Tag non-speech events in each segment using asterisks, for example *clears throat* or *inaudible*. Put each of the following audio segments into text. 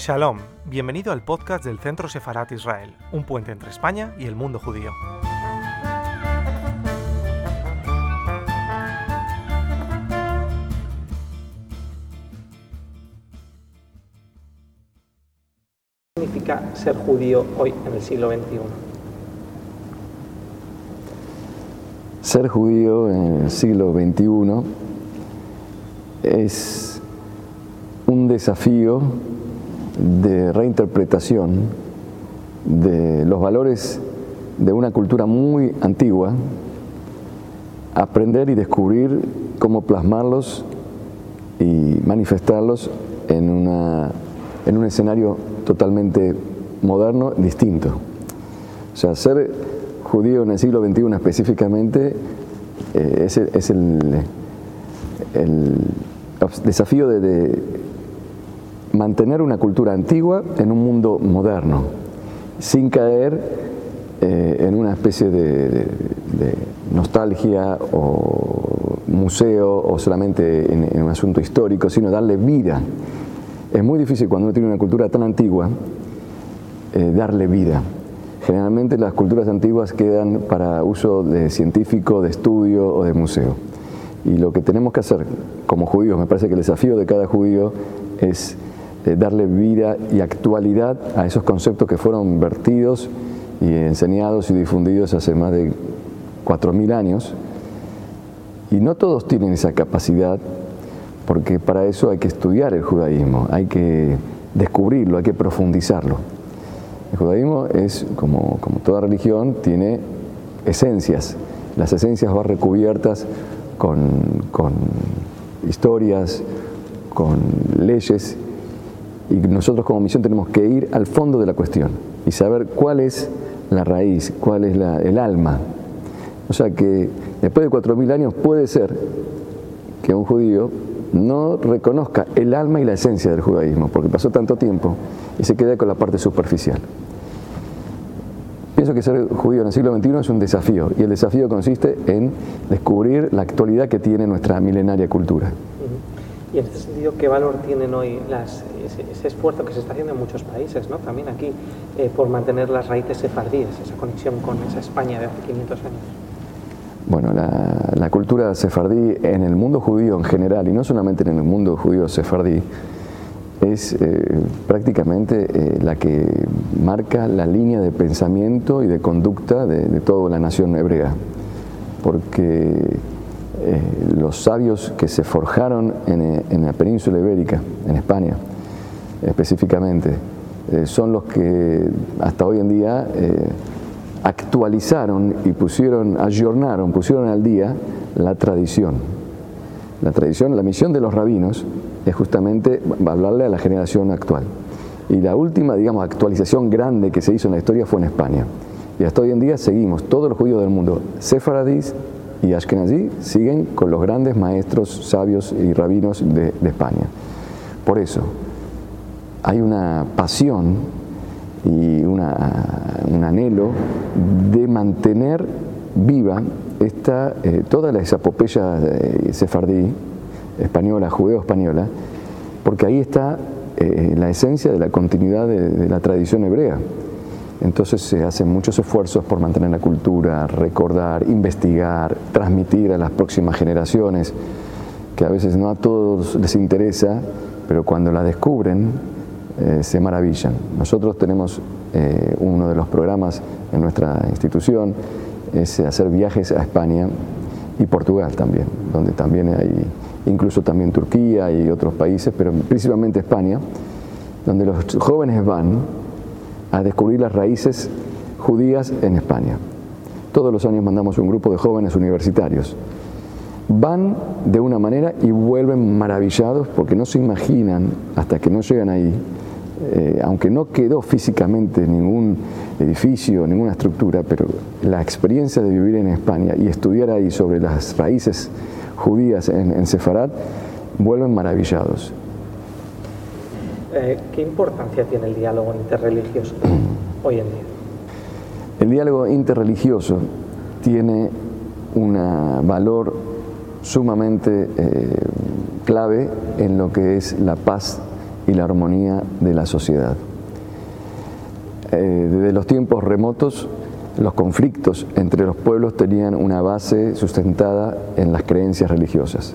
Shalom, bienvenido al podcast del Centro Sefarat Israel, un puente entre España y el mundo judío. ¿Qué significa ser judío hoy en el siglo XXI? Ser judío en el siglo XXI es un desafío de reinterpretación de los valores de una cultura muy antigua, aprender y descubrir cómo plasmarlos y manifestarlos en, una, en un escenario totalmente moderno, distinto. O sea, ser judío en el siglo XXI específicamente eh, es, es el, el desafío de, de mantener una cultura antigua en un mundo moderno, sin caer eh, en una especie de, nostalgia o museo o solamente en, en, un asunto histórico, sino darle vida. Es muy difícil cuando uno tiene una cultura tan antigua eh, darle vida. Generalmente las culturas antiguas quedan para uso de científico, de estudio o de museo. Y lo que tenemos que hacer como judíos, me parece que el desafío de cada judío es eh, darle vida y actualidad a esos conceptos que fueron vertidos y enseñados y difundidos hace más de 4.000 años. Y no todos tienen esa capacidad, porque para eso hay que estudiar el judaísmo, hay que descubrirlo, hay que profundizarlo. El judaísmo es, como, como toda religión, tiene esencias. Las esencias van recubiertas con, con historias, con leyes y nosotros como misión tenemos que ir al fondo de la cuestión y saber cuál es la raíz, cuál es la, el alma. O sea que después de 4.000 años puede ser que un judío no reconozca el alma y la esencia del judaísmo, porque pasó tanto tiempo y se queda con la parte superficial. Pienso que ser judío en el siglo XXI es un desafío, y el desafío consiste en descubrir la actualidad que tiene nuestra milenaria cultura. Y en este sentido, ¿qué valor tienen hoy las, ese, ese, esfuerzo que se está haciendo en muchos países, ¿no? también aquí, eh, por mantener las raíces sefardíes, esa conexión con esa España de hace 500 años? Bueno, la, la, cultura sefardí en el mundo judío en general, y no solamente en el mundo judío sefardí, es eh, prácticamente eh, la que marca la línea de pensamiento y de conducta de, de toda la nación hebrea. Porque eh, los sabios que se forjaron en, en, la península ibérica, en España específicamente, eh, son los que hasta hoy en día eh, actualizaron y pusieron, ayornaron, pusieron al día la tradición. La tradición, la misión de los rabinos es justamente hablarle a la generación actual. Y la última, digamos, actualización grande que se hizo en la historia fue en España. Y hasta hoy en día seguimos, todos los judíos del mundo, sefaradís, y Ashkenazi siguen con los grandes maestros sabios y rabinos de, España. Por eso, hay una pasión y una, un anhelo de mantener viva esta, eh, toda esa epopeya eh, sefardí, española, judeo-española, porque ahí está eh, la esencia de la continuidad de la tradición hebrea. Entonces se hacen muchos esfuerzos por mantener la cultura, recordar, investigar, transmitir a las próximas generaciones, que a veces no a todos les interesa, pero cuando la descubren eh, se maravillan. Nosotros tenemos eh, uno de los programas en nuestra institución, es hacer viajes a España y Portugal también, donde también hay, incluso también Turquía y otros países, pero principalmente España, donde los jóvenes van a descubrir las raíces judías en España. Todos los años mandamos un grupo de jóvenes universitarios. Van de una manera y vuelven maravillados porque no se imaginan, hasta que no llegan ahí, eh, aunque no quedó físicamente ningún edificio, ninguna estructura, pero la experiencia de vivir en España y estudiar ahí sobre las raíces judías en, en vuelven maravillados. Eh, ¿Qué importancia tiene el diálogo interreligioso *clears throat* hoy en día? El diálogo interreligioso tiene un valor sumamente eh, clave en lo que es la paz y la armonía de la sociedad. Eh, desde los tiempos remotos, los conflictos entre los pueblos tenían una base sustentada en las creencias religiosas.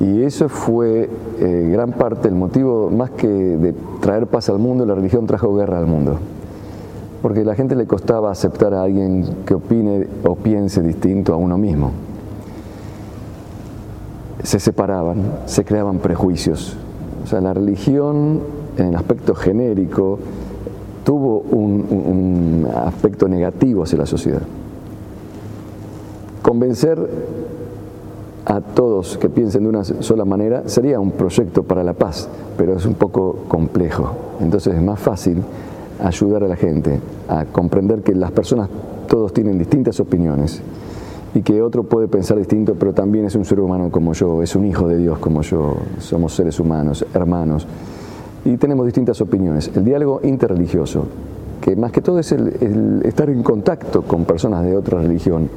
Y eso fue eh, gran parte, el motivo más que de traer paz al mundo, la religión trajo guerra al mundo. Porque a la gente le costaba aceptar a alguien que opine o piense distinto a uno mismo. Se separaban, se creaban prejuicios. O sea, la religión en el aspecto genérico tuvo un, aspecto negativo hacia la sociedad. Convencer a todos que piensen de una sola manera sería un proyecto para la paz, pero es un poco complejo. Entonces es más fácil ayudar a la gente a comprender que las personas todos tienen distintas opiniones y que otro puede pensar distinto, pero también es un ser humano como yo, es un hijo de Dios como yo, somos seres humanos, hermanos y tenemos distintas opiniones. El diálogo interreligioso, que más que todo es el, estar en contacto con personas de otra religión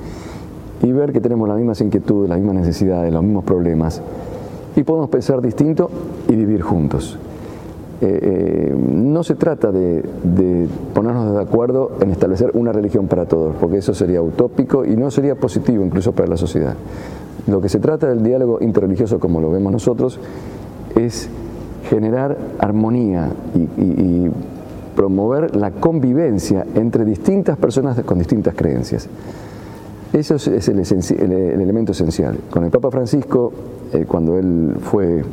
y ver que tenemos las mismas inquietudes, las mismas necesidades, los mismos problemas, y podemos pensar distinto y vivir juntos. Eh, eh, no se trata de, de, ponernos de acuerdo en establecer una religión para todos, porque eso sería utópico y no sería positivo incluso para la sociedad. Lo que se trata del diálogo interreligioso, como lo vemos nosotros, es generar armonía y, promover la convivencia entre distintas personas con distintas creencias. Eso es el, elemento esencial. Con el Papa Francisco, eh, cuando él fue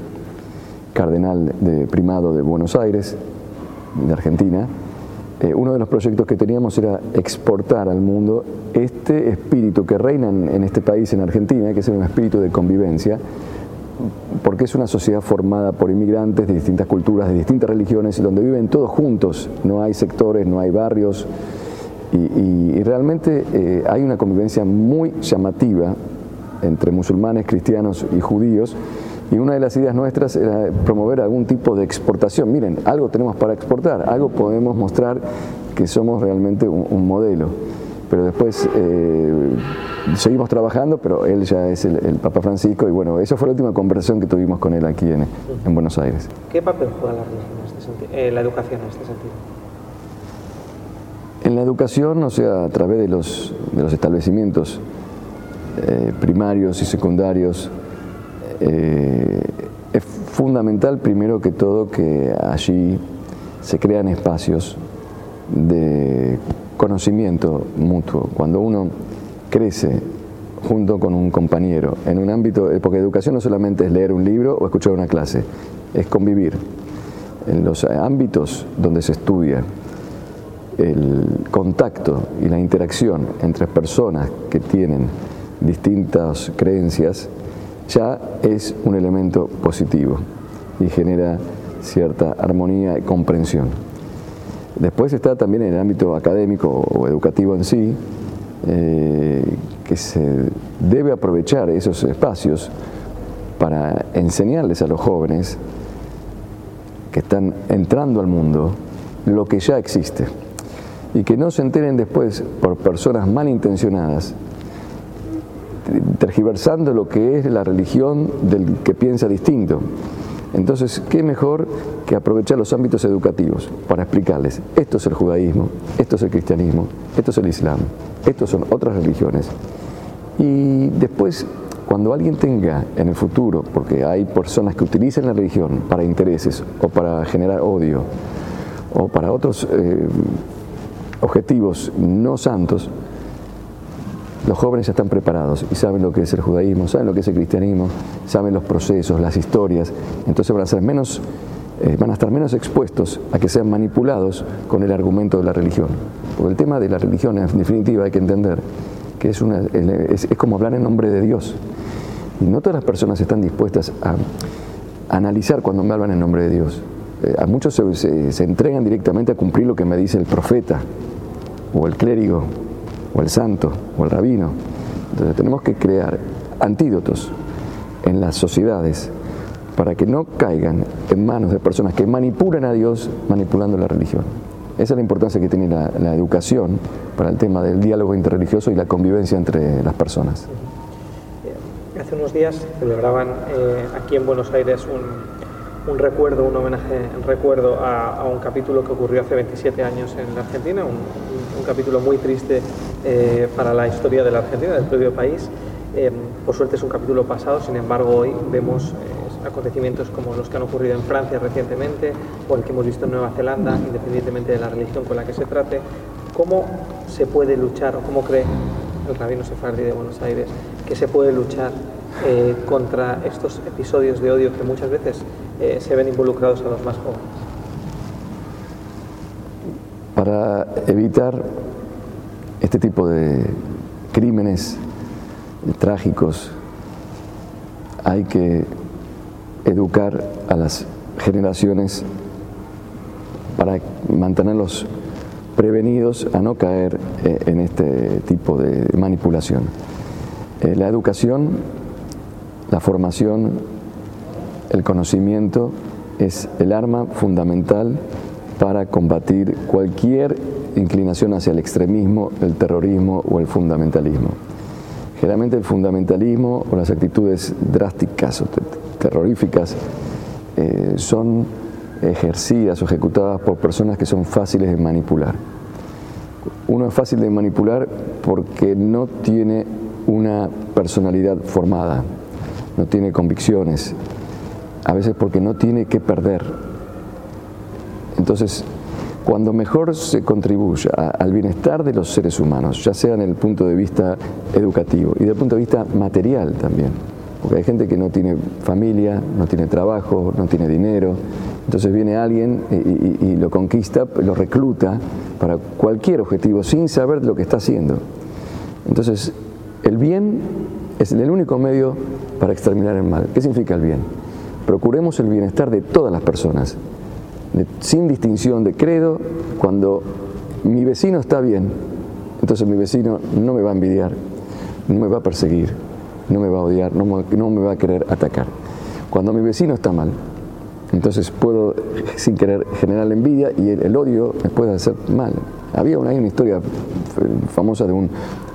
cardenal de primado de Buenos Aires, de Argentina, eh, uno de los proyectos que teníamos era exportar al mundo este espíritu que reina en este país, en Argentina, que es un espíritu de convivencia, porque es una sociedad formada por inmigrantes de distintas culturas, de distintas religiones, donde viven todos juntos, no hay sectores, no hay barrios, y, realmente eh, hay una convivencia muy llamativa entre musulmanes, cristianos y judíos, y una de las ideas nuestras era promover algún tipo de exportación. Miren, algo tenemos para exportar, algo podemos mostrar que somos realmente un modelo pero después eh, seguimos trabajando, pero él ya es el, Papa Francisco y bueno, esa fue la última conversación que tuvimos con él aquí en, en Buenos Aires. ¿Qué papel juega la religión en este sentido, eh, la educación en este sentido? En la educación, o sea, a través de los, de los establecimientos eh, primarios y secundarios, es fundamental primero que todo que allí se crean espacios de conocimiento mutuo. Cuando uno crece junto con un compañero en un ámbito, eh, porque educación no solamente es leer un libro o escuchar una clase, es convivir. En los ámbitos donde se estudia el contacto y la interacción entre personas que tienen distintas creencias ya es un elemento positivo y genera cierta armonía y comprensión. Después está también en el ámbito académico o educativo en sí, eh, que se debe aprovechar esos espacios para enseñarles a los jóvenes que están entrando al mundo lo que ya existe y que no se enteren después por personas malintencionadas tergiversando lo que es la religión del que piensa distinto entonces, ¿qué mejor que aprovechar los ámbitos educativos para explicarles, esto es el judaísmo, esto es el cristianismo, esto es el islam, estos son otras religiones? Y después, cuando alguien tenga en el futuro, porque hay personas que utilizan la religión para intereses o para generar odio o para otros eh, objetivos no santos, los jóvenes ya están preparados y saben lo que es el judaísmo, saben lo que es el cristianismo, saben los procesos, las historias, entonces van a ser menos, eh, van a estar menos expuestos a que sean manipulados con el argumento de la religión. Porque el tema de la religión, en definitiva, hay que entender que es, como hablar en nombre de Dios. Y no todas las personas están dispuestas a, analizar cuando me hablan en nombre de Dios. Eh, a muchos se entregan directamente a cumplir lo que me dice el profeta o el clérigo o el santo o el rabino. Entonces tenemos que crear antídotos en las sociedades para que no caigan en manos de personas que manipulan a Dios manipulando la religión. Esa es la importancia que tiene la, educación para el tema del diálogo interreligioso y la convivencia entre las personas. Hace unos días celebraban eh, aquí en Buenos Aires un recuerdo, un homenaje, en recuerdo a, un capítulo que ocurrió hace 27 años en la Argentina, un, capítulo muy triste eh, para la historia de la Argentina, del propio país. Eh, por suerte es un capítulo pasado, sin embargo hoy vemos eh, acontecimientos como los que han ocurrido en Francia recientemente o el que hemos visto en Nueva Zelanda, independientemente de la religión con la que se trate. ¿Cómo se puede luchar o cómo cree el rabino Sefardi de Buenos Aires que se puede luchar contra estos episodios de odio que muchas veces se ven involucrados a los más jóvenes? Para evitar este tipo de crímenes trágicos hay que educar a las generaciones para mantenerlos prevenidos a no caer eh, en este tipo de manipulación. La educación la formación, el conocimiento es el arma fundamental para combatir cualquier inclinación hacia el extremismo, el terrorismo o el fundamentalismo. Generalmente el fundamentalismo o las actitudes drásticas o terroríficas eh, son ejercidas o ejecutadas por personas que son fáciles de manipular. Uno es fácil de manipular porque no tiene una personalidad formada, no tiene convicciones, a veces porque no tiene que perder. Entonces, cuando mejor se contribuye al bienestar de los seres humanos, ya sea en el punto de vista educativo y desde punto de vista material también, porque hay gente que no tiene familia, no tiene trabajo, no tiene dinero, entonces viene alguien y, y lo conquista, lo recluta para cualquier objetivo sin saber lo que está haciendo. Entonces, el bien es el único medio para exterminar el mal. ¿Qué significa el bien? Procuremos el bienestar de todas las personas, sin distinción de credo. Cuando mi vecino está bien, entonces mi vecino no me va a envidiar, no me va a perseguir, no me va a odiar, no me, va a querer atacar. Cuando mi vecino está mal, entonces puedo sin querer generar la envidia y el, odio me puede hacer mal. Había una, historia famosa de un,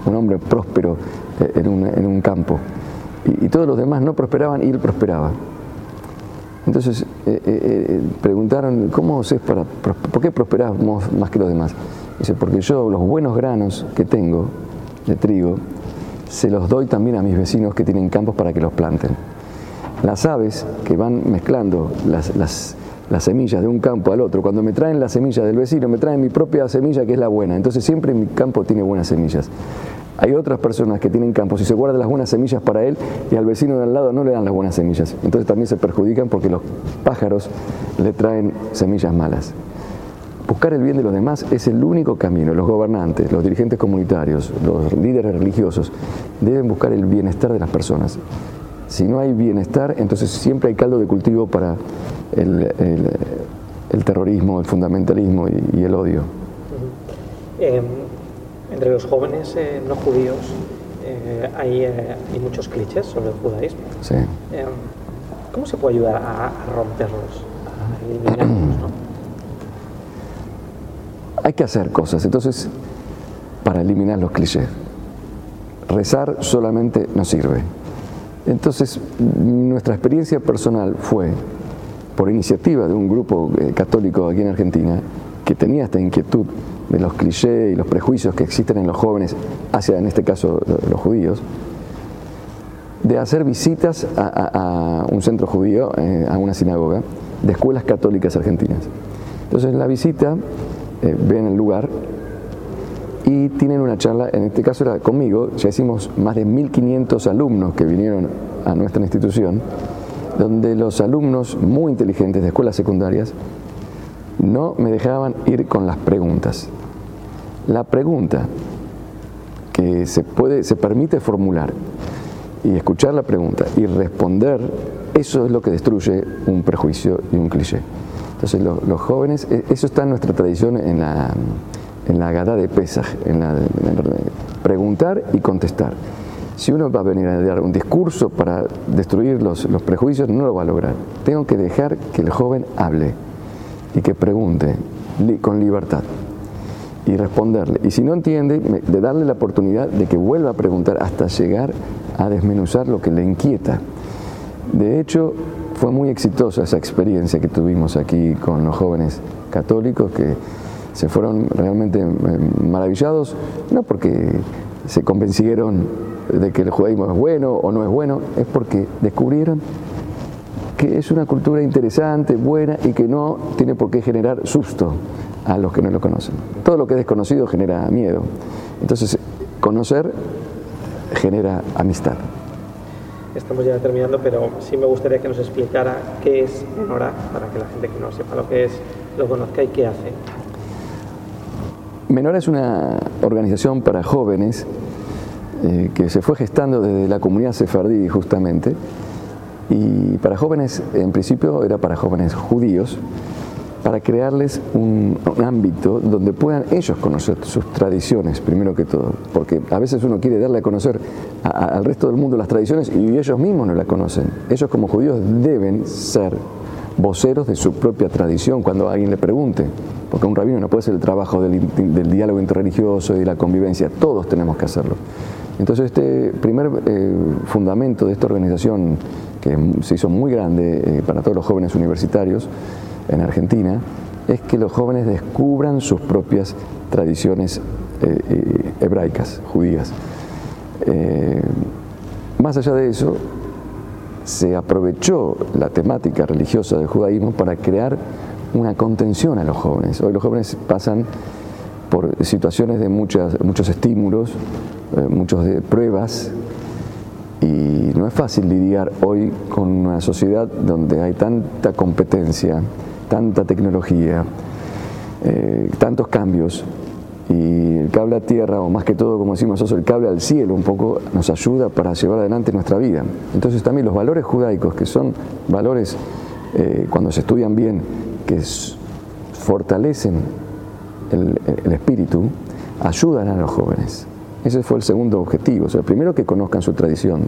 hombre próspero eh, en un campo y, todos los demás no prosperaban y él prosperaba. Entonces eh, eh, eh, preguntaron, ¿cómo haces para, por qué prosperamos más que los demás? Dice, porque yo los buenos granos que tengo de trigo, se los doy también a mis vecinos que tienen campos para que los planten. Las aves que van mezclando las, las, las semillas de un campo al otro, cuando me traen la semilla del vecino, me traen mi propia semilla que es la buena. Entonces siempre mi campo tiene buenas semillas. Hay otras personas que tienen campos y se guardan las buenas semillas para él y al vecino de al lado no le dan las buenas semillas. Entonces también se perjudican porque los pájaros le traen semillas malas. Buscar el bien de los demás es el único camino. Los gobernantes, los dirigentes comunitarios, los líderes religiosos deben buscar el bienestar de las personas. Si no hay bienestar, entonces siempre hay caldo de cultivo para el, terrorismo, el fundamentalismo y, el odio. Em, entre los jóvenes eh, no judíos eh, hay, eh, hay, muchos clichés sobre el judaísmo. Sí. ¿Cómo se puede ayudar a, romperlos, a eliminarlos? Hay que hacer cosas, entonces, para eliminar los clichés. Rezar solamente no sirve. Entonces, nuestra experiencia personal fue, por iniciativa de un grupo católico aquí en Argentina, que tenía esta inquietud de los clichés y los prejuicios que existen en los jóvenes hacia, en este caso, los judíos, de hacer visitas a, un centro judío, eh, a una sinagoga, de escuelas católicas argentinas. Entonces, en la visita, eh, ven el lugar y tienen una charla, en este caso era conmigo, ya hicimos más de 1.500 alumnos que vinieron a nuestra institución, donde los alumnos muy inteligentes de escuelas secundarias no me dejaban ir con las preguntas. La pregunta que se puede, se permite formular y escuchar la pregunta y responder, eso es lo que destruye un prejuicio y un cliché. Entonces los jóvenes, e, eso está en nuestra tradición en la, en la gada de Pesaj, en la, preguntar y contestar. Si uno va a venir a dar un discurso para destruir los, los prejuicios, no lo va a lograr. Tengo que dejar que el joven hable y que pregunte con libertad y responderle. Y si no entiende, de darle la oportunidad de que vuelva a preguntar hasta llegar a desmenuzar lo que le inquieta. De hecho, fue muy exitosa esa experiencia que tuvimos aquí con los jóvenes católicos que se fueron realmente eh, maravillados, no porque se convencieron de que el judaísmo es bueno o no es bueno, es porque descubrieron que es una cultura interesante, buena y que no tiene por qué generar susto a los que no lo conocen. Todo lo que es desconocido genera miedo. Entonces, conocer genera amistad. Estamos ya terminando, pero sí me gustaría que nos explicara qué es Menorá, para que la gente que no sepa lo que es, lo conozca y qué hace. Menora es una organización para jóvenes eh, que se fue gestando desde la comunidad sefardí justamente, y para jóvenes, en principio era para jóvenes judíos, para crearles un, ámbito donde puedan ellos conocer sus tradiciones, primero que todo, porque a veces uno quiere darle a conocer al resto del mundo las tradiciones y ellos mismos no las conocen. Ellos como judíos deben ser voceros de su propia tradición cuando alguien le pregunte, porque un rabino no puede hacer el trabajo del, diálogo interreligioso y de la convivencia, todos tenemos que hacerlo. Entonces este primer eh, fundamento de esta organización, que se hizo muy grande eh, para todos los jóvenes universitarios, en Argentina es que los jóvenes descubran sus propias tradiciones eh, eh, hebraicas, judías. Más allá de eso, se aprovechó la temática religiosa del judaísmo para crear una contención a los jóvenes. Hoy los jóvenes pasan por situaciones de muchos estímulos, muchas pruebas, y no es fácil lidiar hoy con una sociedad donde hay tanta competencia, tanta tecnología, eh, tantos cambios, y el cable a tierra, o más que todo, como decimos nosotros, el cable al cielo, un poco nos ayuda para llevar adelante nuestra vida. Entonces también los valores judaicos, que son valores, eh, cuando se estudian bien, que fortalecen el, el, espíritu, ayudan a los jóvenes. Ese fue el segundo objetivo. O primero que conozcan su tradición,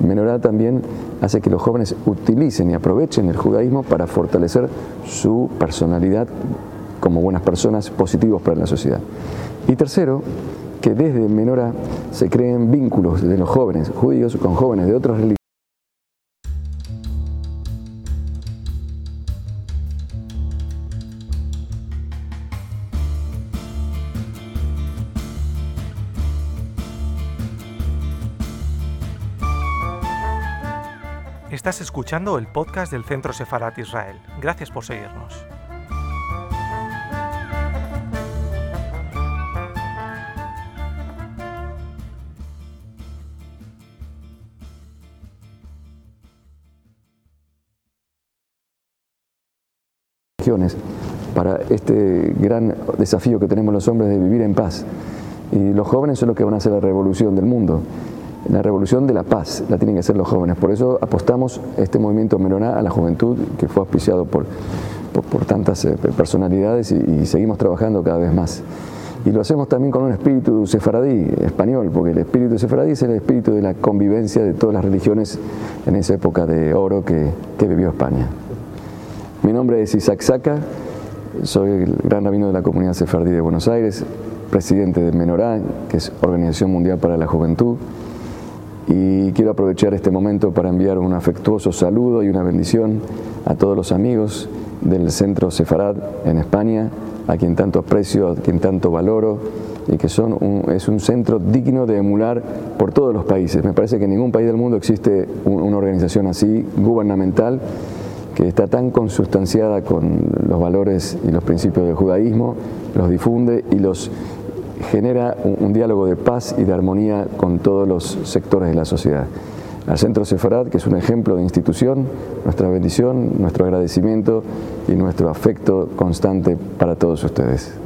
Menorá también hace que los jóvenes utilicen y aprovechen el judaísmo para fortalecer su personalidad como buenas personas positivos para la sociedad. Y tercero, que desde Menorá se creen vínculos de los jóvenes judíos con jóvenes de otras religiones Estás escuchando el podcast del Centro Sefarat Israel. Gracias por seguirnos. para este gran desafío que tenemos los hombres de vivir en paz. Y los jóvenes son los que van a hacer la revolución del mundo la revolución de la paz la tienen que hacer los jóvenes. Por eso apostamos este movimiento Meroná a la juventud, que fue auspiciado por, por, tantas eh, personalidades y, seguimos trabajando cada vez más. Y lo hacemos también con un espíritu sefaradí, español, porque el espíritu sefaradí es el espíritu de la convivencia de todas las religiones en esa época de oro que, que vivió España. Mi nombre es Isaac Saca, soy el gran rabino de la comunidad sefardí de Buenos Aires, presidente de Menorá, que es Organización Mundial para la Juventud, y quiero aprovechar este momento para enviar un afectuoso saludo y una bendición a todos los amigos del Centro Sefarad en España, a quien tanto aprecio, a quien tanto valoro y que son es un centro digno de emular por todos los países. Me parece que en ningún país del mundo existe una organización así, gubernamental, que está tan consustanciada con los valores y los principios del judaísmo, los difunde y los genera un, diálogo de paz y de armonía con todos los sectores de la sociedad. Al Centro Sefarad, que es un ejemplo de institución, nuestra bendición, nuestro agradecimiento y nuestro afecto constante para todos ustedes.